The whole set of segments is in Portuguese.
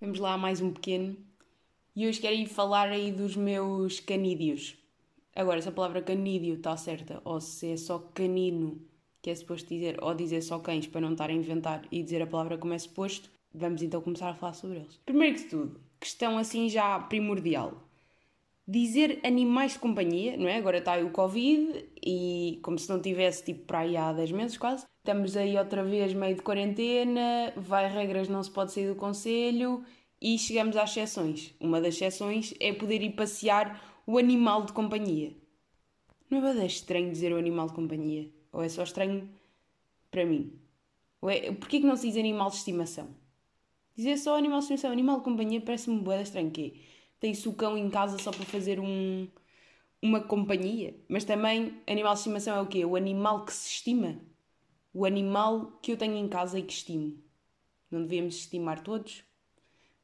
Vamos lá a mais um pequeno. E hoje quero ir falar aí dos meus canídeos. Agora, se a palavra canídeo está certa, ou se é só canino, que é suposto dizer, ou dizer só cães para não estar a inventar e dizer a palavra como é suposto, vamos então começar a falar sobre eles. Primeiro que tudo, questão assim já primordial. Dizer animais de companhia, não é? Agora está aí o Covid e como se não tivesse tipo para aí há 10 meses quase. Estamos aí outra vez meio de quarentena, vai regras, não se pode sair do conselho e chegamos às exceções. Uma das exceções é poder ir passear o animal de companhia. Não é bastante estranho dizer o animal de companhia? Ou é só estranho para mim? Ou é... Porquê que não se diz animal de estimação? Dizer só animal de estimação, animal de companhia parece-me boa estranho tem-se o cão em casa só para fazer um, uma companhia. Mas também animal de estimação é o quê? O animal que se estima. O animal que eu tenho em casa e que estimo. Não devíamos estimar todos?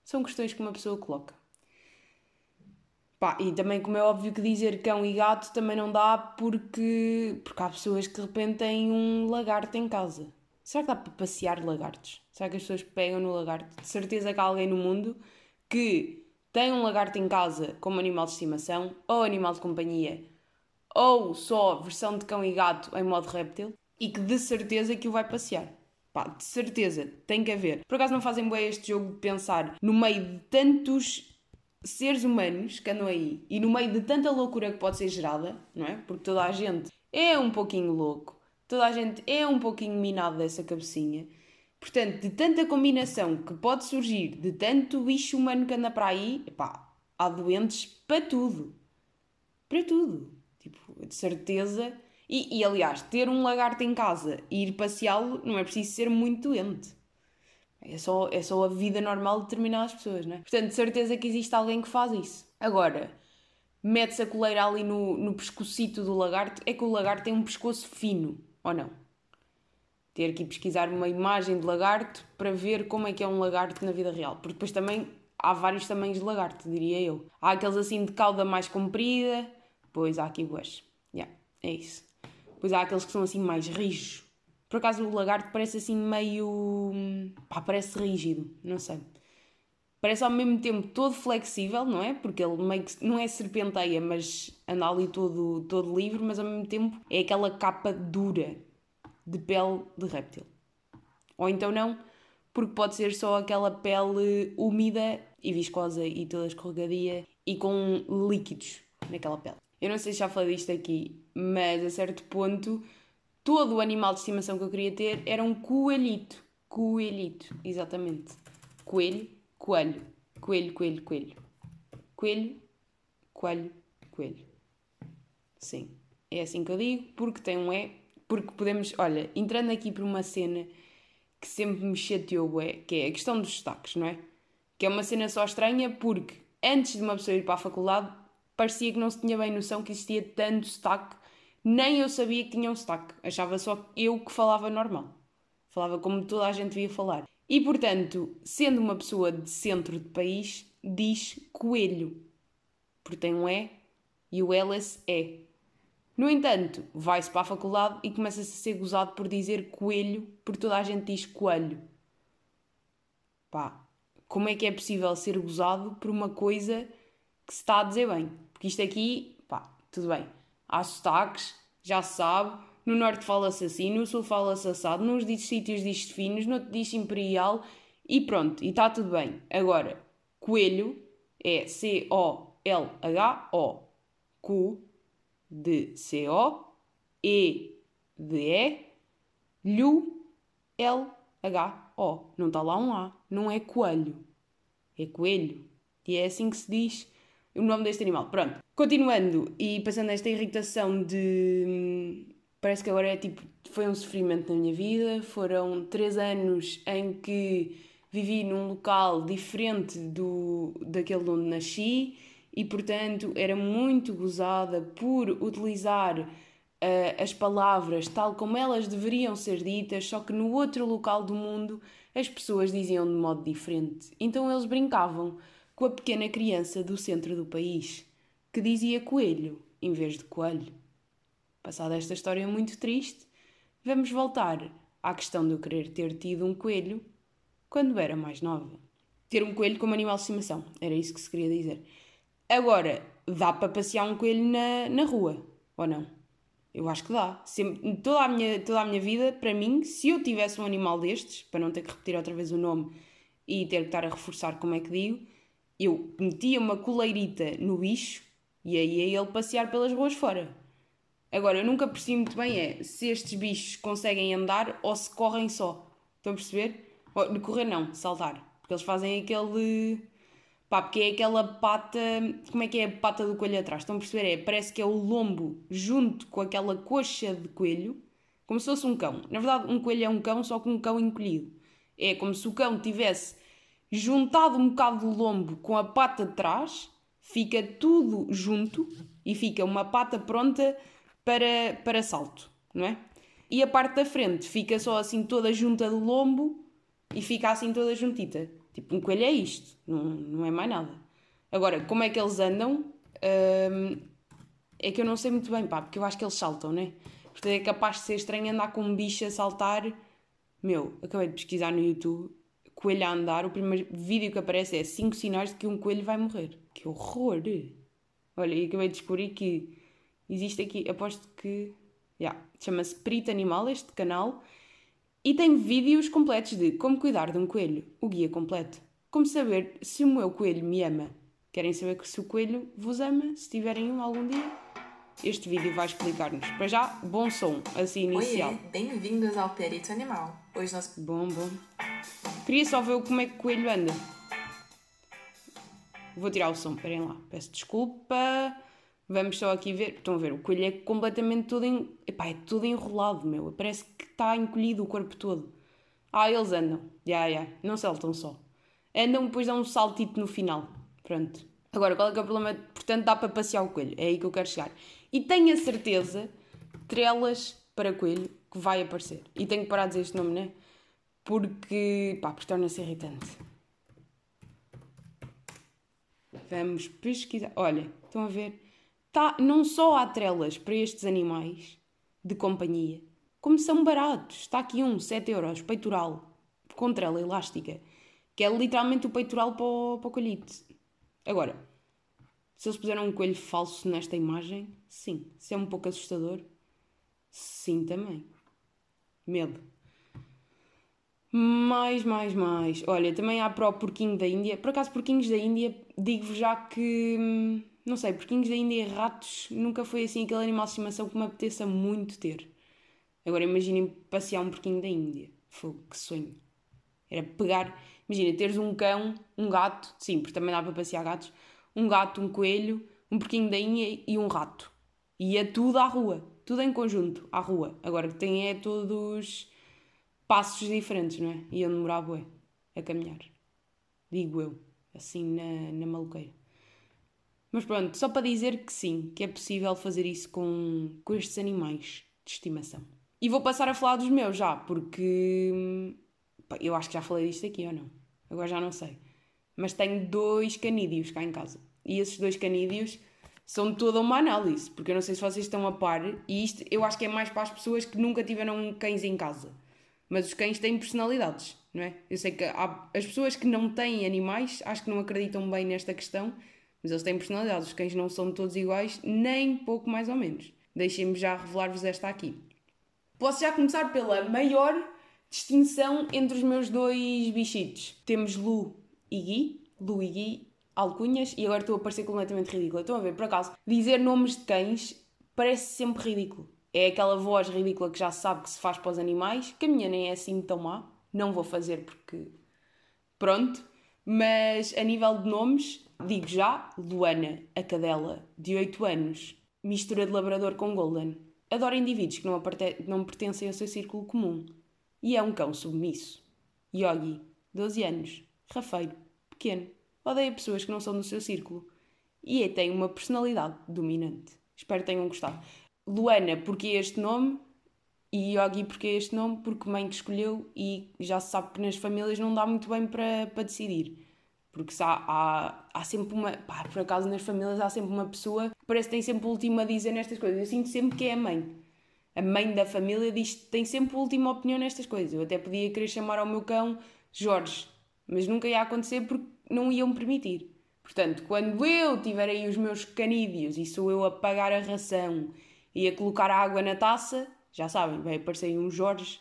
São questões que uma pessoa coloca. Pá, e também, como é óbvio que dizer cão e gato também não dá porque, porque há pessoas que de repente têm um lagarto em casa. Será que dá para passear lagartos? Será que as pessoas pegam no lagarto? De certeza que há alguém no mundo que tem um lagarto em casa como animal de estimação, ou animal de companhia, ou só versão de cão e gato em modo réptil, e que de certeza que o vai passear. Pá, de certeza, tem que haver. Por acaso não fazem bem este jogo de pensar no meio de tantos seres humanos que andam aí e no meio de tanta loucura que pode ser gerada, não é? Porque toda a gente é um pouquinho louco, toda a gente é um pouquinho minado dessa cabecinha. Portanto, de tanta combinação que pode surgir, de tanto bicho humano que anda para aí, pá, há doentes para tudo. Para tudo. Tipo, de certeza e, e, aliás, ter um lagarto em casa e ir passeá-lo não é preciso ser muito doente. É só, é só a vida normal de determinadas pessoas, não é? Portanto, de certeza que existe alguém que faz isso. Agora, mete-se a coleira ali no, no pescocito do lagarto, é que o lagarto tem um pescoço fino, ou não? Ter que pesquisar uma imagem de lagarto para ver como é que é um lagarto na vida real. Porque depois também há vários tamanhos de lagarto, diria eu. Há aqueles assim de cauda mais comprida, pois há aqui boas. Yeah, é isso. Pois há aqueles que são assim mais rijos. Por acaso o lagarto parece assim meio. pá, parece rígido, não sei. Parece ao mesmo tempo todo flexível, não é? Porque ele meio que não é serpenteia, mas anda ali todo, todo livre, mas ao mesmo tempo é aquela capa dura de pele de réptil. Ou então não, porque pode ser só aquela pele úmida e viscosa e toda escorregadia e com líquidos naquela pele. Eu não sei se já falei disto aqui, mas a certo ponto todo o animal de estimação que eu queria ter era um coelhito. Coelhito, exatamente. Coelho, coelho, coelho, coelho, coelho. Coelho, coelho, coelho. Sim, é assim que eu digo, porque tem um E, porque podemos, olha, entrando aqui por uma cena que sempre me chateou, é, que é a questão dos destaques, não é? Que é uma cena só estranha porque antes de uma pessoa ir para a faculdade parecia que não se tinha bem noção que existia tanto sotaque, nem eu sabia que tinha um sotaque. Achava só eu que falava normal. Falava como toda a gente devia falar. E portanto, sendo uma pessoa de centro de país, diz coelho. Porque tem um E e o Elas é. No entanto, vai-se para a faculdade e começa-se a ser gozado por dizer coelho, porque toda a gente diz coelho. Pá, como é que é possível ser gozado por uma coisa que se está a dizer bem? Porque isto aqui, pá, tudo bem. Há sotaques, já se sabe. No norte fala-se assim, no sul fala-se assado, nos sítios diz finos, no outro diz imperial e pronto, e está tudo bem. Agora, coelho é C-O-L-H-O. Cu de C-O, E de E, Lhu, L-H-O. Não está lá um A, não é coelho, é coelho. E é assim que se diz o nome deste animal. Pronto. Continuando e passando esta irritação de. Parece que agora é tipo. Foi um sofrimento na minha vida. Foram três anos em que vivi num local diferente do, daquele onde nasci e, portanto, era muito gozada por utilizar uh, as palavras tal como elas deveriam ser ditas, só que no outro local do mundo as pessoas diziam de modo diferente. Então eles brincavam com a pequena criança do centro do país, que dizia coelho em vez de coelho. Passada esta história muito triste, vamos voltar à questão de eu querer ter tido um coelho quando era mais nova. ter um coelho como animal de estimação. Era isso que se queria dizer. Agora, dá para passear um coelho na, na rua, ou não? Eu acho que dá. Sempre, toda, a minha, toda a minha vida, para mim, se eu tivesse um animal destes, para não ter que repetir outra vez o nome e ter que estar a reforçar como é que digo, eu metia uma coleirita no bicho e aí ia ele passear pelas ruas fora. Agora, eu nunca percebi muito bem é se estes bichos conseguem andar ou se correm só. Estão a perceber? De correr não, saltar. Porque eles fazem aquele. Pá, porque é aquela pata. Como é que é a pata do coelho atrás? Estão a perceber? É, parece que é o lombo junto com aquela coxa de coelho, como se fosse um cão. Na verdade, um coelho é um cão, só que um cão encolhido. É como se o cão tivesse juntado um bocado do lombo com a pata de trás, fica tudo junto e fica uma pata pronta para, para salto, não é? E a parte da frente fica só assim toda junta do lombo e fica assim toda juntita. Tipo, um coelho é isto, não, não é mais nada. Agora, como é que eles andam? Hum, é que eu não sei muito bem, pá, porque eu acho que eles saltam, né? Portanto, é capaz de ser estranho andar com um bicho a saltar. Meu, acabei de pesquisar no YouTube, coelho a andar, o primeiro vídeo que aparece é 5 sinais de que um coelho vai morrer. Que horror! Olha, e acabei de descobrir que existe aqui, aposto que. Yeah, Chama-se Perito Animal, este canal, e tem vídeos completos de como cuidar de um coelho, o guia completo. Como saber se o meu coelho me ama. Querem saber se o coelho vos ama, se tiverem um algum dia? Este vídeo vai explicar-nos. Para já, bom som, assim inicial. Oiê, bem-vindos ao Perito Animal. Hoje nós... Bom, bom. Queria só ver como é que o coelho anda. Vou tirar o som, esperem lá. Peço desculpa. Vamos só aqui ver. Estão a ver, o coelho é completamente todo. En... Epá, é todo enrolado, meu. Parece que está encolhido o corpo todo. Ah, eles andam. Já, yeah, já. Yeah. Não saltam só. Andam depois dão um saltito no final. Pronto. Agora, qual é que é o problema? Portanto, dá para passear o coelho. É aí que eu quero chegar. E tenho a certeza, trelas para coelho, que vai aparecer. E tenho que parar de dizer este nome, né? Porque, pá, porque torna-se irritante. Vamos pesquisar. Olha, estão a ver? Tá, não só há trelas para estes animais de companhia, como são baratos. Está aqui um, 7 euros, peitoral, com trela elástica, que é literalmente o peitoral para o, para o. Agora, se eles puseram um coelho falso nesta imagem, sim. Se é um pouco assustador, sim também. Medo. Mais, mais, mais. Olha, também há para o porquinho da Índia. Por acaso, porquinhos da Índia, digo-vos já que. Não sei, porquinhos da Índia e ratos nunca foi assim aquele animal de estimação que me apeteça muito ter. Agora imaginem passear um porquinho da Índia. Fogo, que sonho. Era pegar. Imagina, teres um cão, um gato, sim, porque também dá para passear gatos, um gato, um coelho, um porquinho da Índia e um rato. Ia tudo à rua, tudo em conjunto, à rua. Agora que tem é todos passos diferentes, não é? Iam demorar bué a caminhar. Digo eu, assim na, na maluqueira. Mas pronto, só para dizer que sim, que é possível fazer isso com, com estes animais de estimação. E vou passar a falar dos meus já, porque pá, eu acho que já falei disto aqui ou não. Agora já não sei. Mas tenho dois canídeos cá em casa. E esses dois canídeos são toda uma análise, porque eu não sei se vocês estão a par, e isto eu acho que é mais para as pessoas que nunca tiveram cães em casa. Mas os cães têm personalidades, não é? Eu sei que há, as pessoas que não têm animais acho que não acreditam bem nesta questão, mas eles têm personalidades. Os cães não são todos iguais, nem pouco mais ou menos. Deixem-me já revelar-vos esta aqui. Posso já começar pela maior distinção entre os meus dois bichitos. Temos Lu e Gui. Lu e Gui, alcunhas, e agora estou a parecer completamente ridícula. Estão a ver, por acaso, dizer nomes de cães parece sempre ridículo. É aquela voz ridícula que já sabe que se faz para os animais, que a minha nem é assim tão má. Não vou fazer porque. Pronto. Mas a nível de nomes, digo já: Luana, a cadela, de 8 anos, mistura de labrador com golden. Adora indivíduos que não, não pertencem ao seu círculo comum. E é um cão submisso. Yogi, 12 anos, rafeiro, pequeno, odeia pessoas que não são do seu círculo. E é, tem uma personalidade dominante. Espero que tenham gostado. Luana, porque é este nome? E Yogi, porque é este nome? Porque mãe que escolheu e já se sabe que nas famílias não dá muito bem para, para decidir. Porque há, há, há sempre uma. Pá, por acaso nas famílias há sempre uma pessoa que parece que tem sempre o último a dizer nestas coisas. Eu sinto sempre que é a mãe. A mãe da família diz tem sempre a última opinião nestas coisas. Eu até podia querer chamar ao meu cão Jorge, mas nunca ia acontecer porque não iam permitir. Portanto, quando eu tiver aí os meus canídeos e sou eu a pagar a ração e a colocar a água na taça, já sabem, vai aparecer um Jorge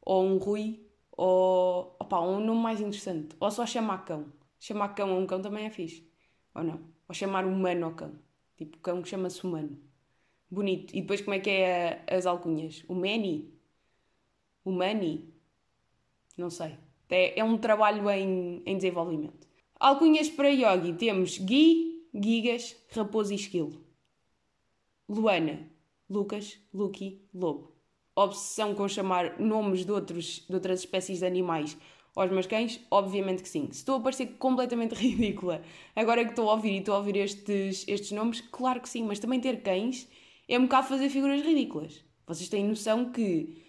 ou um Rui ou opa, um nome mais interessante. Ou só chamar cão. Chamar cão a um cão também é fixe. Ou não? Ou chamar humano ao cão. Tipo, cão que chama-se humano. Bonito. E depois como é que é a, as alcunhas? O Manny? O Mani? Não sei. É, é um trabalho em, em desenvolvimento. Alcunhas para Yogi temos Gui, Gigas, Raposo e Esquilo. Luana, Lucas, Lucky, Lobo. Obsessão com chamar nomes de, outros, de outras espécies de animais aos meus cães? Obviamente que sim. Se estou a parecer completamente ridícula agora que estou a ouvir e estou a ouvir estes, estes nomes, claro que sim, mas também ter cães é um bocado fazer figuras ridículas. Vocês têm noção que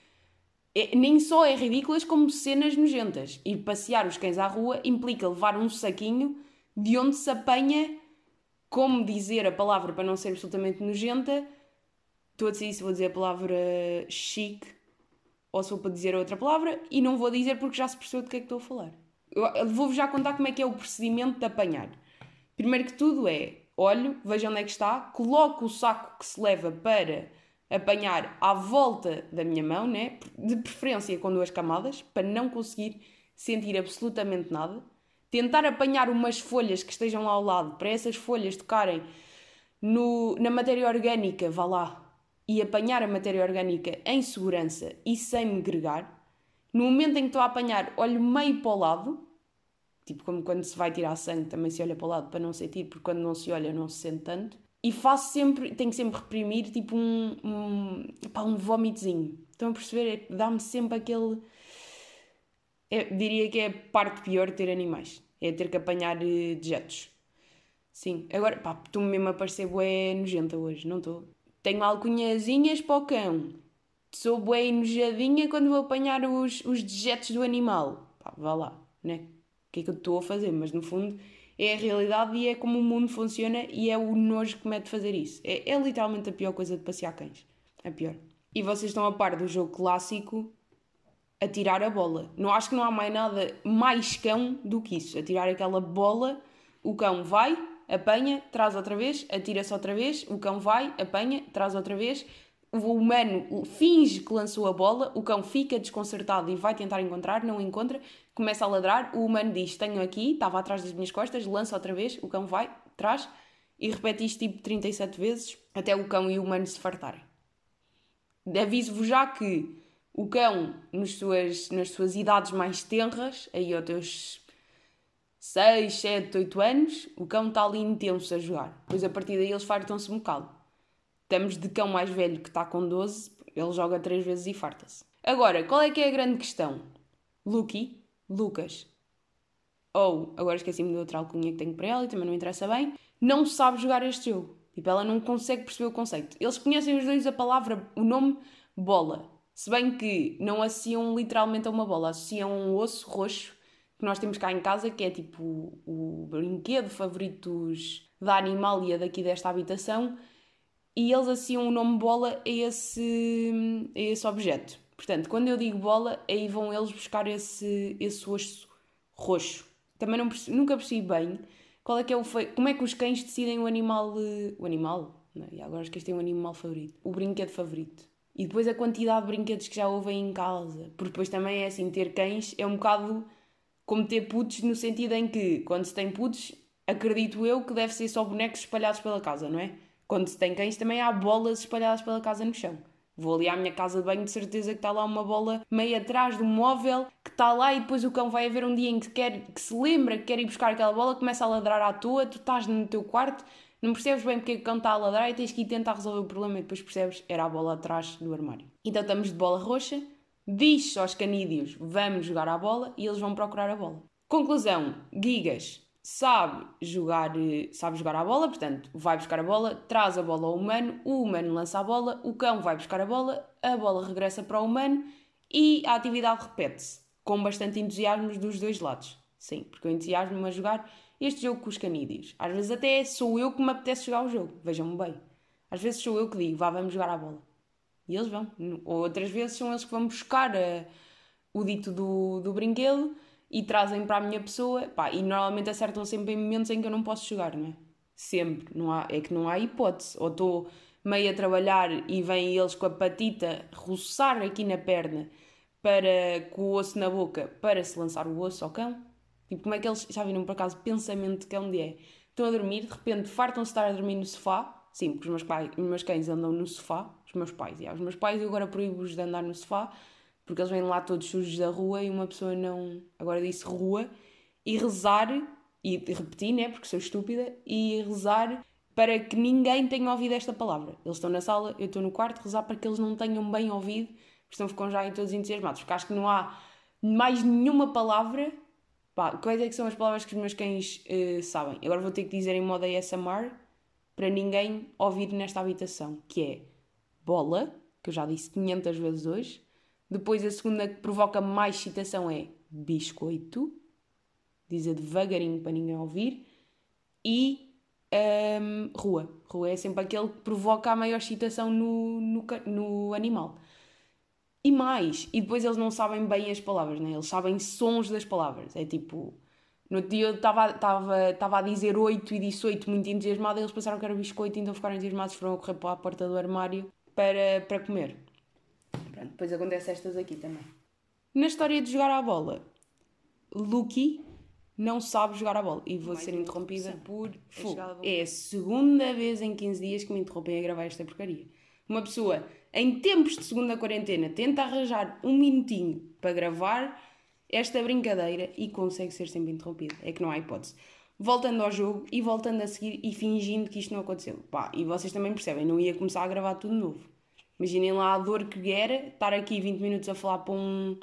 é, nem só é ridículas, como cenas nojentas. E passear os cães à rua implica levar um saquinho de onde se apanha como dizer a palavra para não ser absolutamente nojenta. Estou a decidir se vou dizer a palavra chique ou se vou para dizer outra palavra e não vou dizer porque já se percebeu do que é que estou a falar. Vou-vos já contar como é que é o procedimento de apanhar. Primeiro que tudo é, olho, vejo onde é que está, coloco o saco que se leva para apanhar à volta da minha mão, né? de preferência com duas camadas, para não conseguir sentir absolutamente nada. Tentar apanhar umas folhas que estejam lá ao lado, para essas folhas tocarem no, na matéria orgânica, vá lá, e apanhar a matéria orgânica em segurança e sem me gregar. No momento em que estou a apanhar, olho meio para o lado, tipo como quando se vai tirar sangue, também se olha para o lado para não sentir, porque quando não se olha não se sente tanto e faço sempre, tenho que sempre reprimir tipo um, um, um vómitozinho. Estão a perceber? É, Dá-me sempre aquele. É, diria que é a parte pior de ter animais. É ter que apanhar uh, dejetos. Sim. Agora, pá, estou-me mesmo a parecer bué nojenta hoje, não estou. Tenho alcunhazinhas para o cão. Sou bué enojadinha quando vou apanhar os, os dejetos do animal. Pá, vá lá, né? O que é que eu estou a fazer? Mas no fundo é a realidade e é como o mundo funciona e é o nojo que mete fazer isso. É, é literalmente a pior coisa de passear cães. A pior. E vocês estão a par do jogo clássico a tirar a bola. Não acho que não há mais nada mais cão do que isso. A tirar aquela bola, o cão vai, apanha, traz outra vez, atira-se outra vez, o cão vai, apanha, traz outra vez. O humano finge que lançou a bola, o cão fica desconcertado e vai tentar encontrar, não encontra, começa a ladrar, o humano diz: Tenho aqui, estava atrás das minhas costas, lança outra vez, o cão vai, traz, e repete isto tipo 37 vezes até o cão e o humano se fartarem. Aviso-vos já que o cão, nas suas, nas suas idades mais tenras, aí aos teus 6, 7, 8 anos, o cão está ali intenso a jogar. Pois a partir daí eles fartam-se um bocado. Estamos de cão mais velho que está com 12, ele joga 3 vezes e farta-se. Agora, qual é que é a grande questão? Lucky Lucas, ou, agora esqueci-me de outra alcunha que tenho para ela e também não interessa bem, não sabe jogar este jogo. Tipo, ela não consegue perceber o conceito. Eles conhecem os dois a palavra, o nome bola. Se bem que não associam literalmente a uma bola, associam a um osso roxo que nós temos cá em casa, que é tipo o, o brinquedo favorito da animalia daqui desta habitação, e eles associam o nome bola a esse, a esse objeto. Portanto, quando eu digo bola, aí vão eles buscar esse, esse osso roxo. Também não nunca percebi bem qual é que é o como é que os cães decidem o animal. O animal? Não, e agora esqueci um animal favorito. O brinquedo favorito. E depois a quantidade de brinquedos que já ouvem em casa. Porque depois também é assim, ter cães é um bocado como ter putos no sentido em que quando se tem putos, acredito eu que deve ser só bonecos espalhados pela casa, não é? Quando se tem cães também há bolas espalhadas pela casa no chão. Vou ali à minha casa de banho de certeza que está lá uma bola meio atrás do móvel que está lá e depois o cão vai haver um dia em que, quer, que se lembra que quer ir buscar aquela bola, começa a ladrar à toa, tu estás no teu quarto, não percebes bem porque é o cão está a ladrar e tens que ir tentar resolver o problema e depois percebes era a bola atrás do armário. Então estamos de bola roxa, diz aos canídeos vamos jogar à bola e eles vão procurar a bola. Conclusão, gigas, sabe jogar, sabe jogar a bola, portanto, vai buscar a bola, traz a bola ao humano, o humano lança a bola, o cão vai buscar a bola, a bola regressa para o humano e a atividade repete-se, com bastante entusiasmo dos dois lados. Sim, porque eu entusiasmo-me a jogar este jogo com os canídeos. Às vezes até sou eu que me apetece jogar o jogo, vejam-me bem. Às vezes sou eu que digo, vá, vamos jogar a bola. E eles vão. Ou outras vezes são eles que vão buscar eh, o dito do, do brinquedo e trazem para a minha pessoa, pá, e normalmente acertam sempre em momentos em que eu não posso jogar, não é? Sempre, não há, é que não há hipótese. Ou estou meio a trabalhar e vêm eles com a patita roçar aqui na perna para com o osso na boca para se lançar o osso ao cão. Tipo, como é que eles, já viram por acaso, pensamento de cão de é? Estão a dormir, de repente fartam-se estar a dormir no sofá. Sim, porque os meus, pais, os meus cães andam no sofá. Os meus pais, yeah. os meus pais eu agora proíbo-os de andar no sofá porque eles vêm lá todos sujos da rua e uma pessoa não. Agora disse rua e rezar, e repetir, né? Porque sou estúpida, e rezar para que ninguém tenha ouvido esta palavra. Eles estão na sala, eu estou no quarto, rezar para que eles não tenham bem ouvido, porque senão ficam já todos entusiasmados. Porque acho que não há mais nenhuma palavra. Pá, quais é que são as palavras que os meus cães uh, sabem? Agora vou ter que dizer em modo ASMR para ninguém ouvir nesta habitação, que é bola, que eu já disse 500 vezes hoje. Depois a segunda que provoca mais excitação é biscoito, dizer devagarinho para ninguém ouvir. E um, rua. Rua é sempre aquele que provoca a maior excitação no, no, no animal. E mais, e depois eles não sabem bem as palavras, né? eles sabem sons das palavras. É tipo, no outro dia eu estava a dizer oito e disse oito muito entusiasmado, eles pensaram que era biscoito, então ficaram entusiasmados, foram a correr para a porta do armário para, para comer. Pronto, depois acontece estas aqui também. Na história de jogar à bola, Lucky não sabe jogar a bola. E vou Mais ser interrompida por. É a segunda vez em 15 dias que me interrompem a gravar esta porcaria. Uma pessoa, em tempos de segunda quarentena, tenta arranjar um minutinho para gravar esta brincadeira e consegue ser sempre interrompida. É que não há hipótese. Voltando ao jogo e voltando a seguir e fingindo que isto não aconteceu. Pá, e vocês também percebem, não ia começar a gravar tudo novo. Imaginem lá a dor que era estar aqui 20 minutos a falar para um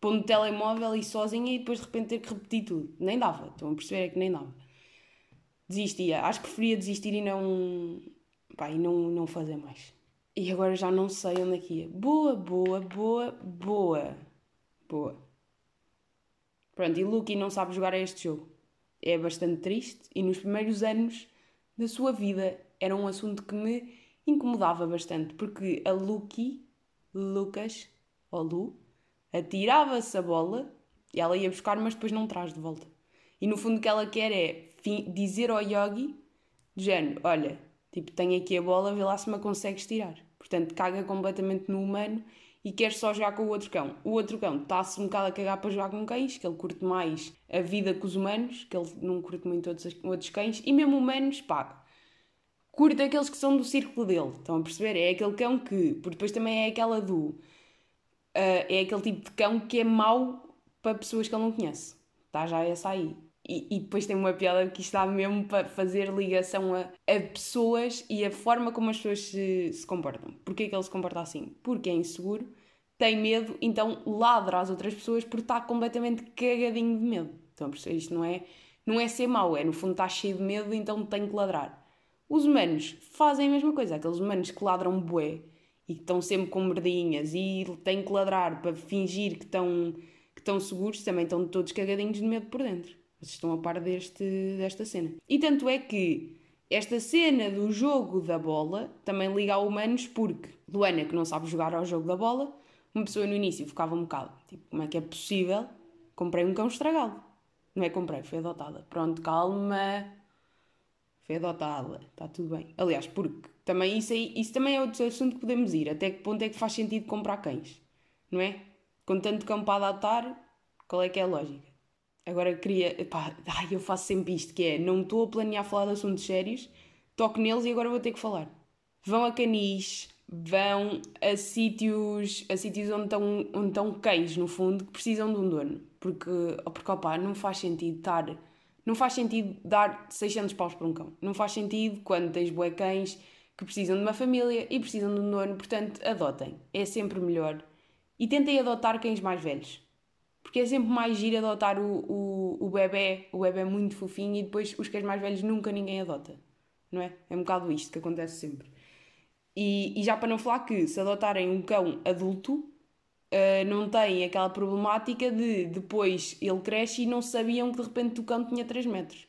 pôr no telemóvel e sozinha e depois de repente ter que repetir tudo. Nem dava, estão a perceber? É que nem dava. Desistia. Acho que preferia desistir e não. Pá, e não, não fazer mais. E agora já não sei onde é que ia. Boa, boa, boa, boa. Boa. Pronto, e Lucky não sabe jogar a este jogo. É bastante triste e nos primeiros anos da sua vida era um assunto que me incomodava bastante porque a Lucky, Lucas, ou Lu, atirava-se a bola e ela ia buscar, mas depois não traz de volta. E no fundo o que ela quer é dizer ao yogi, género, olha, tipo, tenho aqui a bola, vê lá se me consegues tirar. Portanto, caga completamente no humano e quer só jogar com o outro cão. O outro cão está-se um bocado a cagar para jogar com cães, que ele curte mais a vida com os humanos, que ele não curte muito outros, outros cães, e mesmo humanos, pá, curte aqueles que são do círculo dele. Estão a perceber? É aquele cão que, porque depois também é aquela do uh, é aquele tipo de cão que é mau para pessoas que ele não conhece. Está já essa aí. E, e, depois tem uma piada que está mesmo para fazer ligação a, a pessoas e a forma como as pessoas se, se comportam. Porquê que ele se comporta assim? Porque é inseguro, tem medo, então ladra às outras pessoas porque está completamente cagadinho de medo. Então, isto não é, não é ser mau, é no fundo está cheio de medo, então tem que ladrar. Os humanos fazem a mesma coisa, aqueles humanos que ladram bué e que estão sempre com merdinhas e têm que ladrar para fingir que estão, que estão seguros, também estão todos cagadinhos de medo por dentro. Vocês estão a par deste, desta cena. E tanto é que esta cena do jogo da bola também liga a humanos porque Luana, que não sabe jogar ao jogo da bola, uma pessoa no início ficava um bocado tipo, como é que é possível? Comprei um cão estragado. Não é comprei, foi adotada. Pronto, calma. Foi adotada, está tudo bem. Aliás, porque também isso, aí, isso também é outro assunto que podemos ir. Até que ponto é que faz sentido comprar cães? Não é? Com tanto cão para adotar, qual é que é a lógica? Agora queria. Pá, ai, eu faço sempre isto: que é não estou a planear falar de assuntos sérios, toco neles e agora vou ter que falar. Vão a canis, vão a sítios, a sítios onde estão, onde estão cães, no fundo, que precisam de um dono. Porque, porque opá, não faz sentido estar. Não faz sentido dar 600 paus para um cão. Não faz sentido quando tens bué cães que precisam de uma família e precisam de um dono, portanto, adotem. É sempre melhor. E tentem adotar cães mais velhos. Porque é sempre mais giro adotar o, o, o bebê, o bebê muito fofinho, e depois os cães mais velhos nunca ninguém adota. Não é? É um bocado isto que acontece sempre. E, e já para não falar que se adotarem um cão adulto, uh, não tem aquela problemática de depois ele cresce e não sabiam que de repente o cão tinha 3 metros.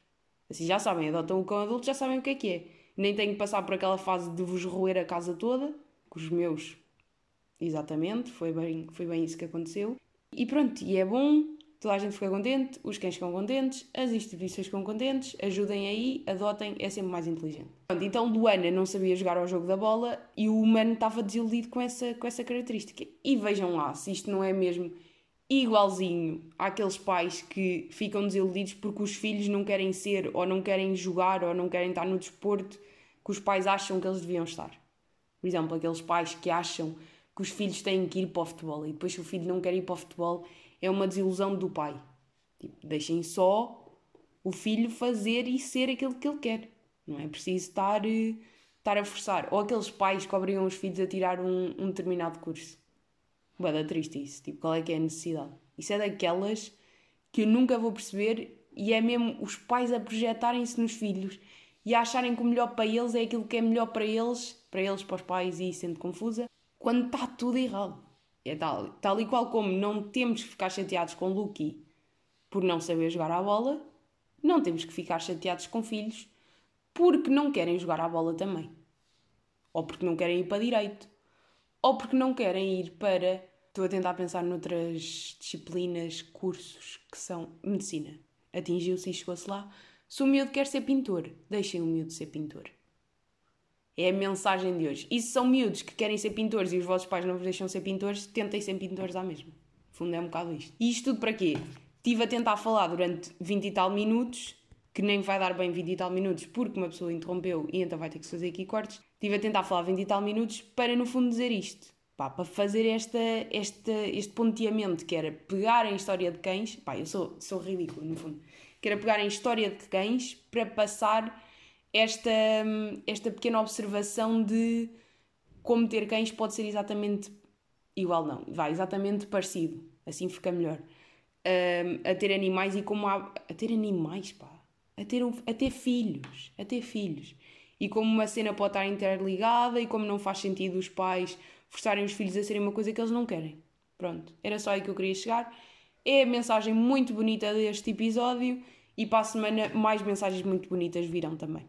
Assim já sabem, adotam o cão adulto, já sabem o que é que é nem tenho que passar por aquela fase de vos roer a casa toda, com os meus. Exatamente, foi bem, foi bem isso que aconteceu. E pronto, e é bom toda a gente fica contente, os cães ficam contentes, as instituições ficam contentes, ajudem aí, adotem, é sempre mais inteligente. Pronto, então Luana não sabia jogar ao jogo da bola e o humano estava desiludido com essa, com essa característica. E vejam lá se isto não é mesmo igualzinho àqueles pais que ficam desiludidos porque os filhos não querem ser, ou não querem jogar, ou não querem estar no desporto que os pais acham que eles deviam estar. Por exemplo, aqueles pais que acham que os filhos têm que ir para o futebol e depois se o filho não quer ir para o futebol é uma desilusão do pai. Tipo, deixem só o filho fazer e ser aquilo que ele quer. Não é preciso estar, eh, estar a forçar. Ou aqueles pais que obrigam os filhos a tirar um, um determinado curso. Boa, triste isso. Tipo, qual é que é a necessidade? Isso é daquelas que eu nunca vou perceber e é mesmo os pais a projetarem-se nos filhos e a acharem que o melhor para eles é aquilo que é melhor para eles, para eles, para os pais e sendo confusa, quando está tudo errado. É tal, tal e qual como não temos que ficar chateados com Lucky por não saber jogar à bola, não temos que ficar chateados com filhos porque não querem jogar à bola também. Ou porque não querem ir para direito. Ou porque não querem ir para. Estou a tentar pensar noutras disciplinas, cursos que são medicina. Atingiu-se e chegou-se lá. Se o miúdo quer ser pintor, deixem o miúdo ser pintor. É a mensagem de hoje. E se são miúdos que querem ser pintores e os vossos pais não vos deixam ser pintores, tentem ser pintores à mesma. No fundo é um bocado isto. E isto tudo para quê? Estive a tentar falar durante 20 e tal minutos, que nem vai dar bem 20 e tal minutos porque uma pessoa interrompeu e então vai ter que fazer aqui cortes. Estive a tentar falar 20 e tal minutos para no fundo dizer isto. Pá, para fazer esta, esta, este ponteamento que era pegar em história de cães. Pá, eu sou, sou ridículo no fundo. Que era pegar em história de cães para passar esta, esta pequena observação de como ter cães pode ser exatamente igual, não, vai, exatamente parecido, assim fica melhor. Um, a ter animais e como há, a ter animais, pá, a ter, a ter filhos, a ter filhos. E como uma cena pode estar interligada e como não faz sentido os pais forçarem os filhos a serem uma coisa que eles não querem. Pronto, era só aí que eu queria chegar. É a mensagem muito bonita deste episódio e para a semana mais mensagens muito bonitas virão também.